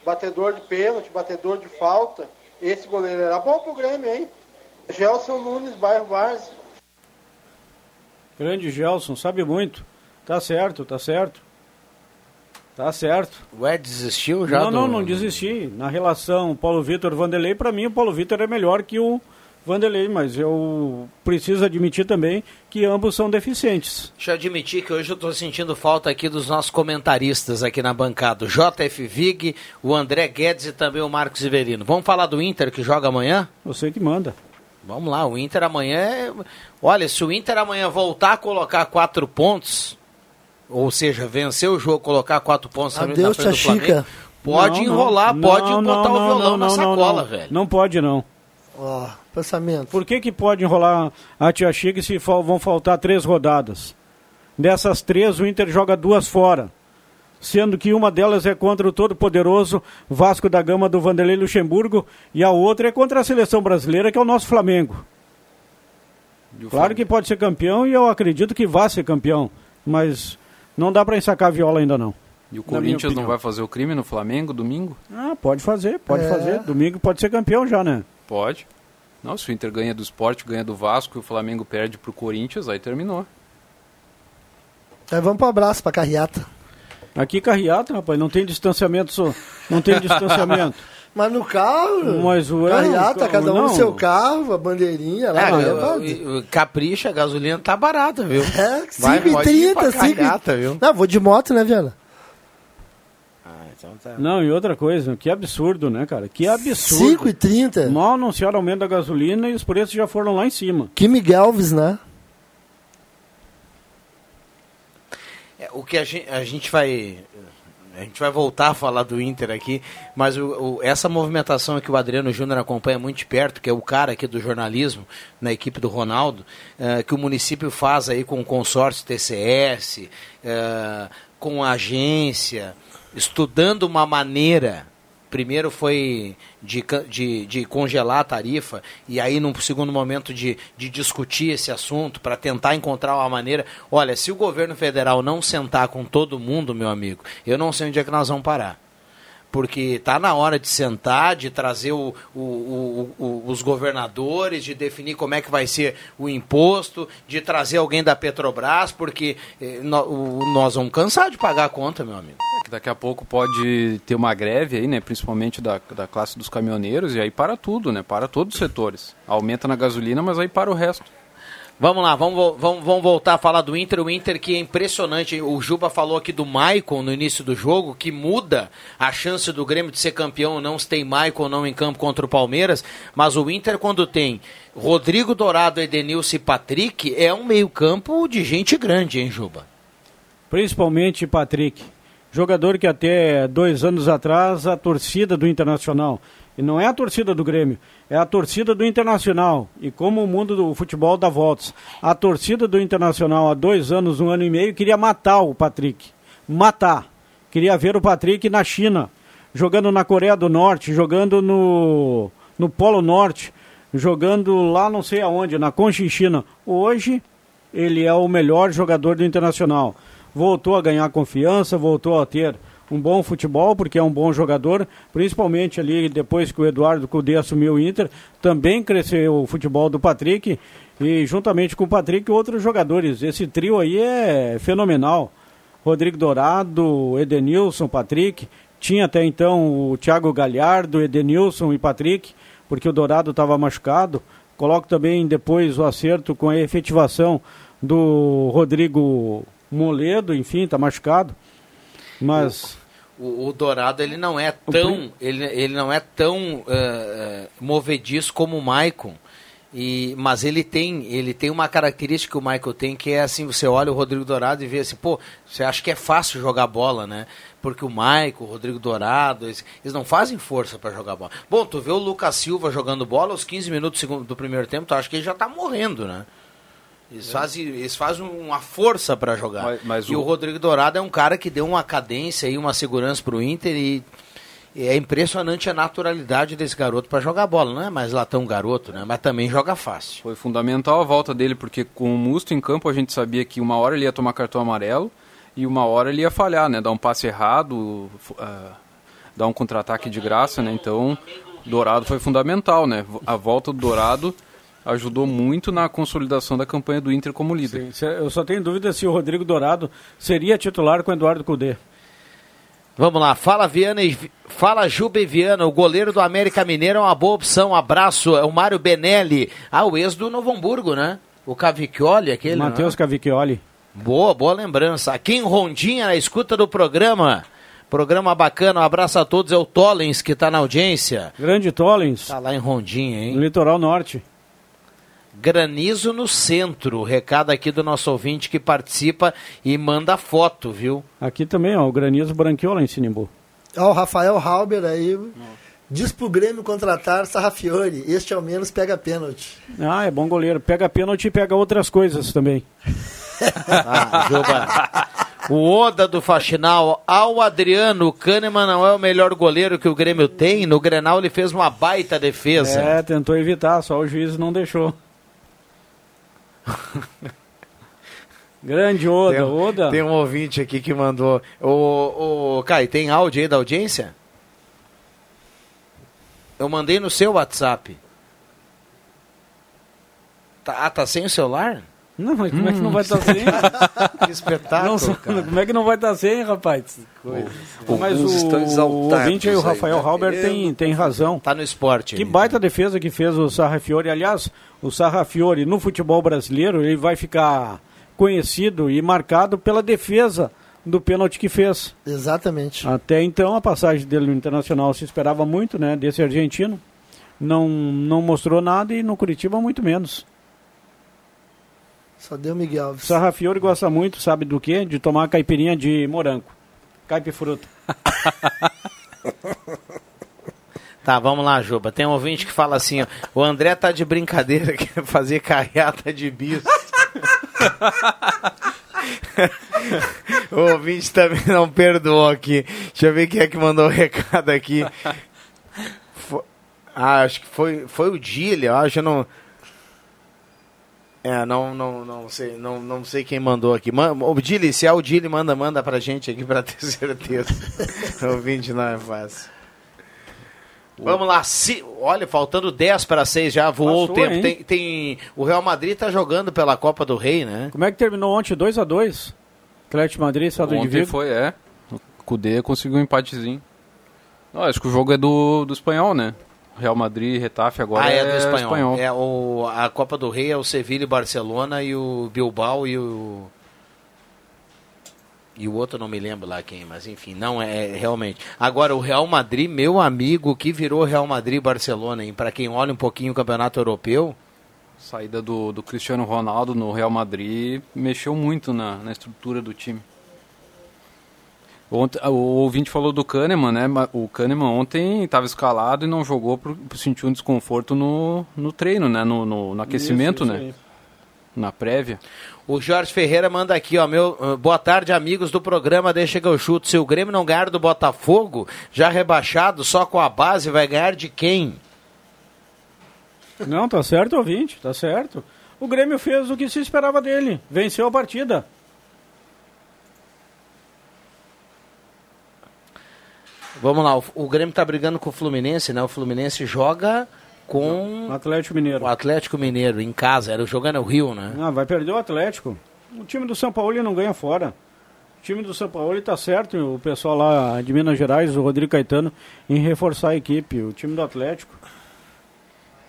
batedor de pênalti, batedor de falta. Esse goleiro era bom pro Grêmio, hein? Gelson Nunes, bairro Várzea. Grande Gelson, sabe muito. Tá certo, tá certo. Tá certo. O Ed desistiu já? não, do- não, não desisti. Na relação Paulo Vitor Vanderlei, para mim o Paulo Vitor é melhor que o Vanderlei, mas eu preciso admitir também que ambos são deficientes. Deixa eu admitir que hoje eu estou sentindo falta aqui dos nossos comentaristas aqui na bancada. O JF Vig, o André Guedes e também o Marcos Iverino. Vamos falar do Inter que joga amanhã? Você que manda. Vamos lá, o Inter amanhã é... Olha, se o Inter amanhã voltar a colocar quatro pontos, ou seja, vencer o jogo, colocar quatro pontos também na Adeus, frente do Flamengo, Chica. pode Não, enrolar, não, pode não, botar o violão não, na não, sacola, não. velho. Não pode não. Ó, Por que, que pode enrolar a Tia Chica se vão faltar três rodadas? Dessas três, o Inter joga duas fora. Sendo que uma delas é contra o todo-poderoso Vasco da Gama do Vanderlei Luxemburgo e a outra é contra a seleção brasileira, que é o nosso Flamengo. Claro que pode ser campeão e eu acredito que vai ser campeão, mas não dá para ensacar a viola ainda não. E o Corinthians não vai fazer o crime no Flamengo domingo? Ah, pode fazer, pode É. fazer. Domingo pode ser campeão já, né? Pode. Não, se o Inter ganha do Sport, ganha do Vasco e o Flamengo perde pro Corinthians, aí terminou. Aí vamos pro abraço pra Carriata. Aqui carreata, rapaz, não tem distanciamento, só- não tem distanciamento. *laughs* Mas no carro, Mas o Carriata, é, cada um não. no seu carro, a bandeirinha lá. É, eu- eu- capricha, a gasolina tá barata, viu? É, Vai, 5 e pode ir 30, pra 5 Carriata, viu? Não, vou de moto, né, Viana? Então tá. Não, e outra coisa, que absurdo, né, cara? Que absurdo. 5 e 30. Mal anunciaram aumento da gasolina e os preços já foram lá em cima. Que Miguelves, né? É, o que a gente, a gente vai. A gente vai voltar a falar do Inter aqui, mas o, o- essa movimentação que o Adriano Júnior acompanha muito de perto, que é o cara aqui do jornalismo, na equipe do Ronaldo, eh, que o município faz aí com o consórcio TCS, eh, com a agência, estudando uma maneira. Primeiro foi de, de, de congelar a tarifa, e aí, num segundo momento, de, de discutir esse assunto para tentar encontrar uma maneira. Olha, se o governo federal não sentar com todo mundo, meu amigo, eu não sei onde é que nós vamos parar porque está na hora de sentar, de trazer o- o- o- os governadores, de definir como é que vai ser o imposto, de trazer alguém da Petrobras, porque eh, nó- o- nós vamos cansar de pagar a conta, meu amigo. É daqui a pouco pode ter uma greve aí, né? Principalmente da, da classe dos caminhoneiros, e aí para tudo, né? Para todos os setores. Aumenta na gasolina, mas aí para o resto. Vamos lá, vamos, vamos, vamos voltar a falar do Inter. O Inter que é impressionante. O Juba falou aqui do Maicon no início do jogo, que muda a chance do Grêmio de ser campeão não, se tem Maicon ou não em campo contra o Palmeiras. Mas o Inter, quando tem Rodrigo Dourado, Edenilson e Patrick, é um meio-campo de gente grande, hein, Juba? Principalmente Patrick. Jogador que até dois anos atrás a torcida do Internacional. E não é a torcida do Grêmio, é a torcida do Internacional. E como o mundo do futebol dá voltas. A torcida do Internacional há dois anos, um ano e meio, queria matar o Patrick. Matar. Queria ver o Patrick na China, jogando na Coreia do Norte, jogando no, no Polo Norte, jogando lá não sei aonde, na Conchinchina. Hoje ele é o melhor jogador do Internacional. Voltou a ganhar confiança, voltou a ter um bom futebol, porque é um bom jogador, principalmente ali depois que o Eduardo Cudê assumiu o Inter, também cresceu o futebol do Patrick, e juntamente com o Patrick outros jogadores. Esse trio aí é fenomenal. Rodrigo Dourado, Edenilson, Patrick, tinha até então o Thiago Galhardo, Edenilson e Patrick, porque o Dourado estava machucado. Coloco também depois o acerto com a efetivação do Rodrigo Moledo, enfim, está machucado. Mas O, o Dourado ele não é tão ele, ele não é tão eh, movediço como o Maicon. E, mas ele tem ele tem uma característica que o Michael tem que é assim você olha o Rodrigo Dourado e vê assim pô você acha que é fácil jogar bola né? Porque o Michael o Rodrigo Dourado eles, eles não fazem força para jogar bola. Bom tu vê o Lucas Silva jogando bola aos 15 minutos do segundo- do primeiro tempo tu acha que ele já tá morrendo né eles fazem, eles fazem uma força para jogar. Mas- mas e o... o- Rodrigo Dourado é um cara que deu uma cadência e uma segurança pro Inter e, é impressionante a naturalidade desse garoto para jogar bola. Não é mais lá tão garoto, né? Mas também joga fácil. Foi fundamental a volta dele, porque com o Musto em campo a gente sabia que uma hora ele ia tomar cartão amarelo e uma hora ele ia falhar, né? Dar um passe errado, ah, dar um contra-ataque de graça, né? Então, Dourado foi fundamental, né? A volta do Dourado ajudou muito na consolidação da campanha do Inter como líder. se- eu só tenho dúvida se o Rodrigo Dourado seria titular com o Eduardo Cudê. Vamos lá, fala Viana e fala Juba e Viana, o goleiro do América Mineiro é uma boa opção. Abraço, é o Mário Benelli. Ah, o ex do Novo Hamburgo, né? O Cavicchioli, aquele. não é? Matheus Cavicchioli. Boa, boa lembrança. Aqui em Rondinha, na escuta do programa. Programa bacana, um abraço a todos. É o Tollens que está na audiência. Grande Tollens, Tá lá em Rondinha, no hein? litoral norte. Granizo no centro. Recado aqui do nosso ouvinte que participa e manda foto, viu? Aqui também, ó, o granizo branqueou lá em Sinimbu. Ó, o Rafael Halber aí diz pro Grêmio contratar Sarrafiore. Este ao menos pega pênalti. Ah, é bom goleiro. Pega pênalti e pega outras coisas também. *laughs* Ah, Juba. O Oda do Faxinal, ao Adriano, o Kahneman não é o melhor goleiro que o Grêmio tem. No Grenal ele fez uma baita defesa. É, tentou evitar, só o juiz não deixou. *laughs* Grande Oda, Tem, um- Oda. tem um ouvinte aqui que mandou. Ô, ô, Kai, tem áudio aí da audiência? Eu mandei no seu WhatsApp. Tá, ah, tá sem o celular? Não, mas como é que não vai estar sem? *laughs* que espetáculo, Não, cara. *laughs* como é que não vai estar sem, rapaz? Mas Alguns estão o, o ouvinte aí, o aí, Rafael né? Halber, tem, tem razão. Tá no esporte. Que aí. baita defesa que fez o Sarrafiore. Aliás, o Sarrafiore no futebol brasileiro, ele vai ficar conhecido e marcado pela defesa do pênalti que fez. Exatamente. Até então, a passagem dele no Internacional se esperava muito, né, desse argentino. Não, não mostrou nada e no Curitiba muito menos. Só deu Miguel Alves. Sarrafiore gosta muito, sabe do quê? De tomar caipirinha de morango. Caipifruta. *laughs* Tá, vamos lá, Juba. Tem um ouvinte que fala assim, ó, o André tá de brincadeira, *laughs* quer fazer carreata de bis. *laughs* o ouvinte também não perdoou aqui. Deixa eu ver quem é que mandou o recado aqui. Fo- Ah, acho que foi, foi o Dile, eu acho, eu não... É, não, não, não sei, não, não sei quem mandou aqui. O Dile, se é o Dile, manda, manda pra gente aqui pra ter *laughs* certeza. ouvinte não é fácil. Vamos lá, se, olha, faltando 10 para 6 já voou Passou, o tempo. Tem, tem- o Real Madrid tá jogando pela Copa do Rei, né? Como é que terminou ontem? 2 a 2 Atlético Madrid, Estado de Ontem Vigo. foi, é. O Cudê conseguiu um empatezinho. Não, acho que o jogo é do, do espanhol, né? Real Madrid, Retafe agora ah, é, é, do espanhol. É o, a Copa do Rei é o Sevilha e Barcelona e o Bilbao e o e o outro não me lembro lá quem, mas enfim, não é, é realmente. Agora o Real Madrid, meu amigo, que virou Real Madrid e Barcelona, hein? Para quem olha um pouquinho o Campeonato Europeu, Saída do, do Cristiano Ronaldo no Real Madrid mexeu muito na, na estrutura do time. Ontem, o ouvinte falou do Kahneman, né? O Kahneman ontem estava escalado e não jogou por, por sentir um desconforto no, no treino, né? No, no, no aquecimento, Isso, isso né? aí. Na prévia. O Jorge Ferreira manda aqui, ó, meu, uh, boa tarde, amigos do programa Deixa que eu chuto. Se o Grêmio não ganhar do Botafogo, já rebaixado, só com a base, vai ganhar de quem? Não, tá certo, ouvinte, tá certo. O Grêmio fez o que se esperava dele, venceu a partida. Vamos lá, o, o Grêmio tá brigando com o Fluminense, né? O Fluminense joga com Atlético Mineiro. o Atlético Mineiro em casa, era jogando no Rio, né? Ah, vai perder o Atlético. O time do São Paulo não ganha fora. O time do São Paulo está certo, o pessoal lá de Minas Gerais, o Rodrigo Caetano, em reforçar a equipe. O time do Atlético.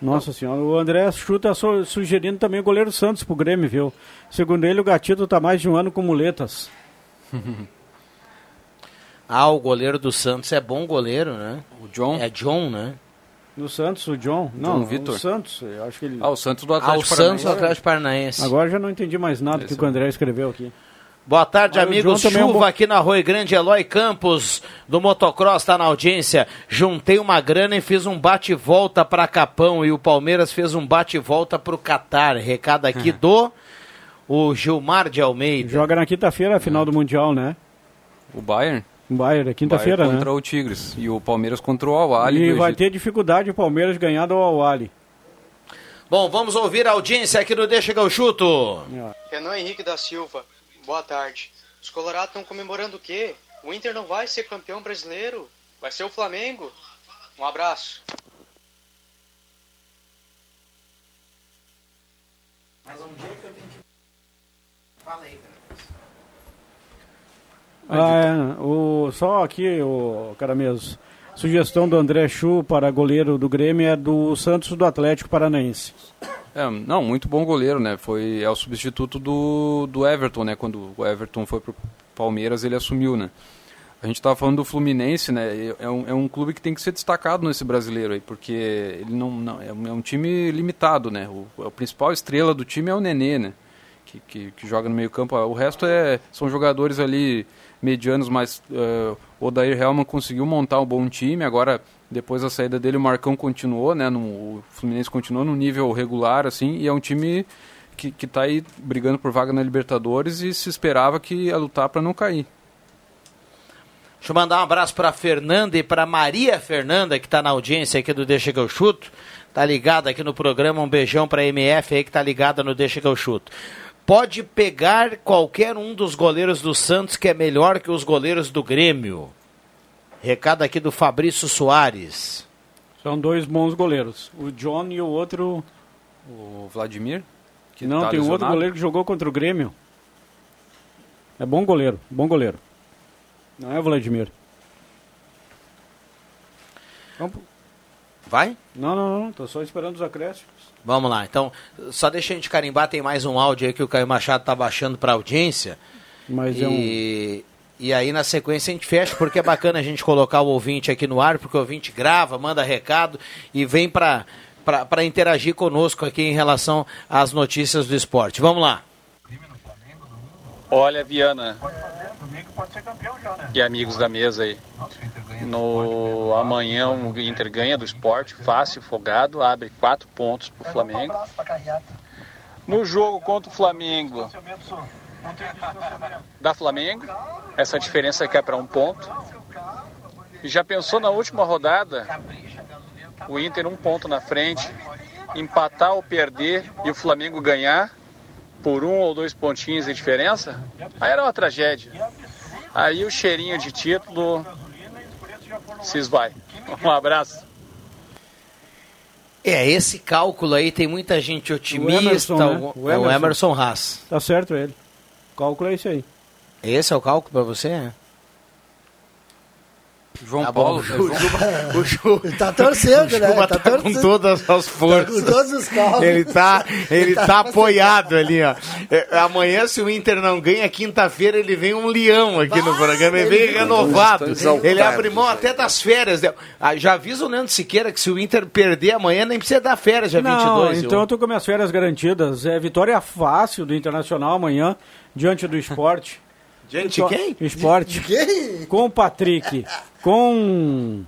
Nossa senhora, o André Chuta su- sugerindo também o goleiro Santos pro Grêmio, viu? Segundo ele, o Gatito tá mais de um ano com muletas. *laughs* Ah, o goleiro do Santos é bom goleiro, né? O John. É John, né? No Santos, o John? Não, Vitor. o Santos, eu acho que ele... Ah, o Santos do Ah, o Atlético Santos Paranaense. do Atlético Paranaense. Agora já não entendi mais nada Esse que o André escreveu aqui. Boa tarde, Mas o amigos. Também é um Chuva bom- aqui na Rua Grande, Eloy Campos, do Motocross, tá na audiência. Juntei uma grana e fiz um bate-volta para Capão e o Palmeiras fez um bate-volta para o Catar. Recado aqui *laughs* do o Gilmar de Almeida. Joga na quinta-feira a final do Mundial, né? O Bayern. Bayern, é quinta-feira, Bayern né? contra o Tigres. E o Palmeiras contra o Al-Ahly E do vai Egito. ter dificuldade o Palmeiras ganhar do Al-Ali. Bom, vamos ouvir a audiência aqui no Deixa que eu chuto. Renan Henrique da Silva, boa tarde. Os Colorados estão comemorando o quê? O Inter não vai ser campeão brasileiro? Vai ser o Flamengo? Um abraço. Ah, é. O, só aqui, o cara mesmo. Sugestão do André Chu para goleiro do Grêmio é do Santos do Atlético Paranaense. É, não, muito bom goleiro, né? Foi, é o substituto do, do Everton, né? Quando o Everton foi pro Palmeiras, ele assumiu, né? A gente estava falando do Fluminense, né? É um, é um clube que tem que ser destacado nesse brasileiro aí, porque ele não, não é, um, é um time limitado, né? O, a principal estrela do time é o Nenê, né? Que, que, que joga no meio campo. O resto é, são jogadores ali medianos, mas eh, o Odair Helman conseguiu montar um bom time. Agora, depois da saída dele, o Marcão continuou, né? No, o Fluminense continuou no nível regular, assim, e é um time que, que tá aí brigando por vaga na Libertadores e se esperava que ia lutar para não cair. Deixa eu mandar um abraço para Fernanda e para Maria Fernanda, que está na audiência aqui do Deixa que eu chuto. Tá ligada aqui no programa. Um beijão para MF aí que tá ligada no Deixa que eu chuto. Pode pegar qualquer um dos goleiros do Santos que é melhor que os goleiros do Grêmio. Recado aqui do Fabrício Soares. São dois bons goleiros. O John e o outro. O Vladimir? Que Não, tá tem um outro goleiro que jogou contra o Grêmio. É bom goleiro, bom goleiro. Não é o Vladimir. Vai? Não, não, não, tô só esperando os acréscimos. Vamos lá, então, só deixa a gente carimbar, tem mais um áudio aí que o Caio Machado tá baixando pra audiência. Mas e, é um. e aí na sequência a gente fecha, porque é bacana a gente colocar o ouvinte aqui no ar, porque o ouvinte grava, manda recado e vem pra, pra interagir conosco aqui em relação às notícias do esporte. Vamos lá. Olha, Viana e amigos da mesa aí. No amanhã o Inter ganha do esporte, fácil, folgado, abre quatro pontos pro Flamengo. No jogo contra o Flamengo, da Flamengo, essa diferença aqui é para um ponto. E já pensou na última rodada, o Inter um ponto na frente, empatar ou perder e o Flamengo ganhar por um ou dois pontinhos de diferença? Aí era uma tragédia. Aí o cheirinho de título se esvai. *laughs* Um abraço. É, esse cálculo aí tem muita gente otimista. Emerson, né? O é o Emerson. Emerson Haas. Tá certo ele. O cálculo é esse aí. Esse é o cálculo pra você? João Tá bom, Paulo. o Juba- o Juba- Ele tá torcendo, o né? Juba Tá tá com torcendo. todas as forças. com todos os cálculos. Ele tá, ele Ele tá tá apoiado ali, ó. É, Amanhã, se o Inter não ganha, quinta-feira ele vem um leão aqui no programa. Ele vem renovado. exaltados. Ele abre mão até das férias. né? Ah, Já avisa o Leandro Siqueira que se o Inter perder amanhã, nem precisa dar férias dia Não, 22. então eu- eu tô com minhas férias garantidas. É vitória fácil do Internacional amanhã, diante do esporte. De quem? Esporte. Quem? Com o Patrick, com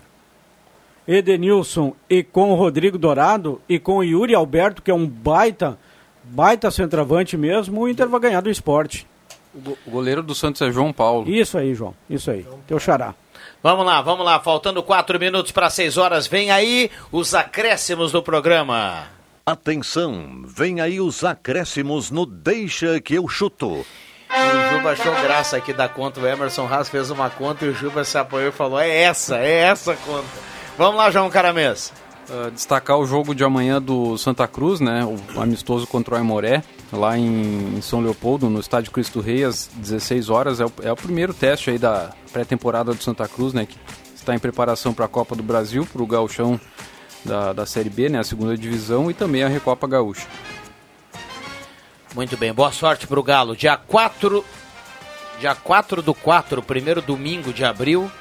Edenilson e com o Rodrigo Dourado e com o Yuri Alberto, que é um baita, baita centroavante mesmo, o Inter vai ganhar do esporte. O goleiro do Santos é João Paulo. Isso aí, João. Isso aí. Teu xará. Vamos lá, vamos lá. Faltando quatro minutos para seis horas. Vem aí os acréscimos do programa. Atenção, vem aí os acréscimos no Deixa que eu chuto. O Juba achou graça aqui da conta. O Emerson Haas fez uma conta e o Juba se apoiou e falou: é essa, é essa a conta. Vamos lá, João Caramês. Ah, destacar o jogo de amanhã do Santa Cruz, né? O amistoso contra o Aimoré, lá em, em São Leopoldo, no estádio Cristo Rei, às 16 horas. É o, é o primeiro teste aí da pré-temporada do Santa Cruz, né? Que está em preparação para a Copa do Brasil, para o gauchão da, da Série B, né? A segunda divisão e também a Recopa Gaúcha. Muito bem, boa sorte pro Galo. Dia 4, dia 4 do 4, primeiro domingo de abril,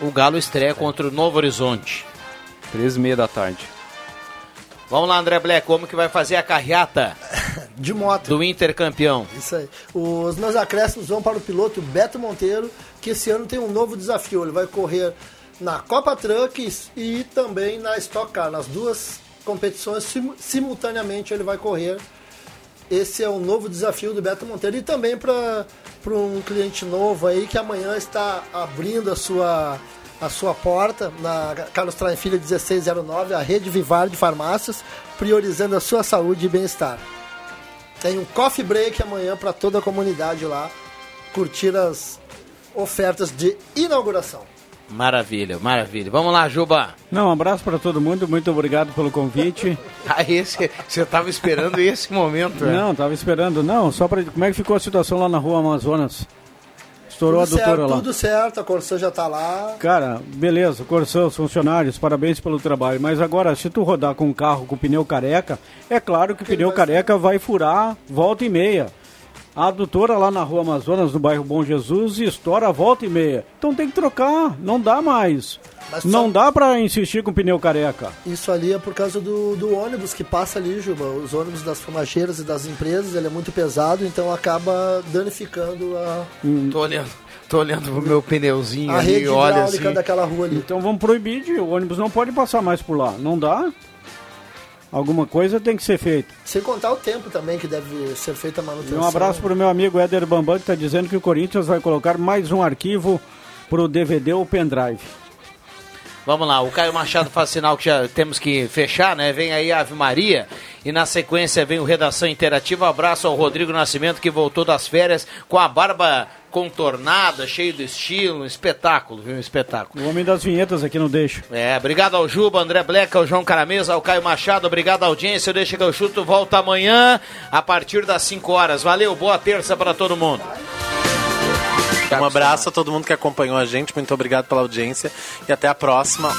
o Galo estreia contra o Novo Horizonte. 13 e meia da tarde. Vamos lá, André Black, como que vai fazer a carreata *laughs* De moto. do Inter campeão? Isso aí. Os meus acréscimos vão para o piloto Beto Monteiro, que esse ano tem um novo desafio. Ele vai correr na Copa Trucks e também na Stock Car. Nas duas competições, sim- simultaneamente, ele vai correr. Esse é o novo desafio do Beto Monteiro. E também para um cliente novo aí que amanhã está abrindo a sua, a sua porta na Carlos Traem Filho 1609, a rede Vivar de farmácias, priorizando a sua saúde e bem-estar. Tem um coffee break amanhã para toda a comunidade lá curtir as ofertas de inauguração. Maravilha, maravilha. Vamos lá, Juba. Não, um abraço para todo mundo, muito obrigado pelo convite. *laughs* Ah, esse, você estava esperando esse momento, né? Não, tava esperando. Não, só para como é que ficou a situação lá na rua Amazonas? Estourou tudo a doutora certo, lá. Tudo certo, a Corsã já tá lá. Cara, beleza, Corsã, os funcionários, parabéns pelo trabalho. Mas agora, se tu rodar com um carro com pneu careca, é claro que o pneu careca vai furar volta e meia. A adutora lá na rua Amazonas, no bairro Bom Jesus, estoura volta e meia. Então tem que trocar, não dá mais. Mas Não só- dá pra insistir com pneu careca. Isso ali é por causa do, do ônibus que passa ali, Juba. Os ônibus das fumageiras e das empresas, ele é muito pesado, então acaba danificando a, Tô olhando, tô olhando pro meu pneuzinho a ali rede e olha assim. daquela rua ali. Então vamos proibir, de, o ônibus não pode passar mais por lá. Não dá? Alguma coisa tem que ser feita. Sem contar o tempo também que deve ser feita a E manutenção. um abraço para o meu amigo Éder Bambam, que está dizendo que o Corinthians vai colocar mais um arquivo para o DVD ou pendrive. Vamos lá, o Caio Machado faz sinal que já temos que fechar, né? Vem aí a Ave Maria e na sequência vem o Redação Interativa. Abraço ao Rodrigo Nascimento que voltou das férias com a barba contornada, cheio de estilo, um espetáculo, viu? Um espetáculo. O homem das vinhetas aqui não deixa. É, obrigado ao Juba, André Bleca, ao João Caramesa, ao Caio Machado, obrigado à audiência. Eu deixo que eu chuto, volta amanhã a partir das 5 horas. Valeu, boa terça para todo mundo. Um abraço a todo mundo que acompanhou a gente, muito obrigado pela audiência e até a próxima.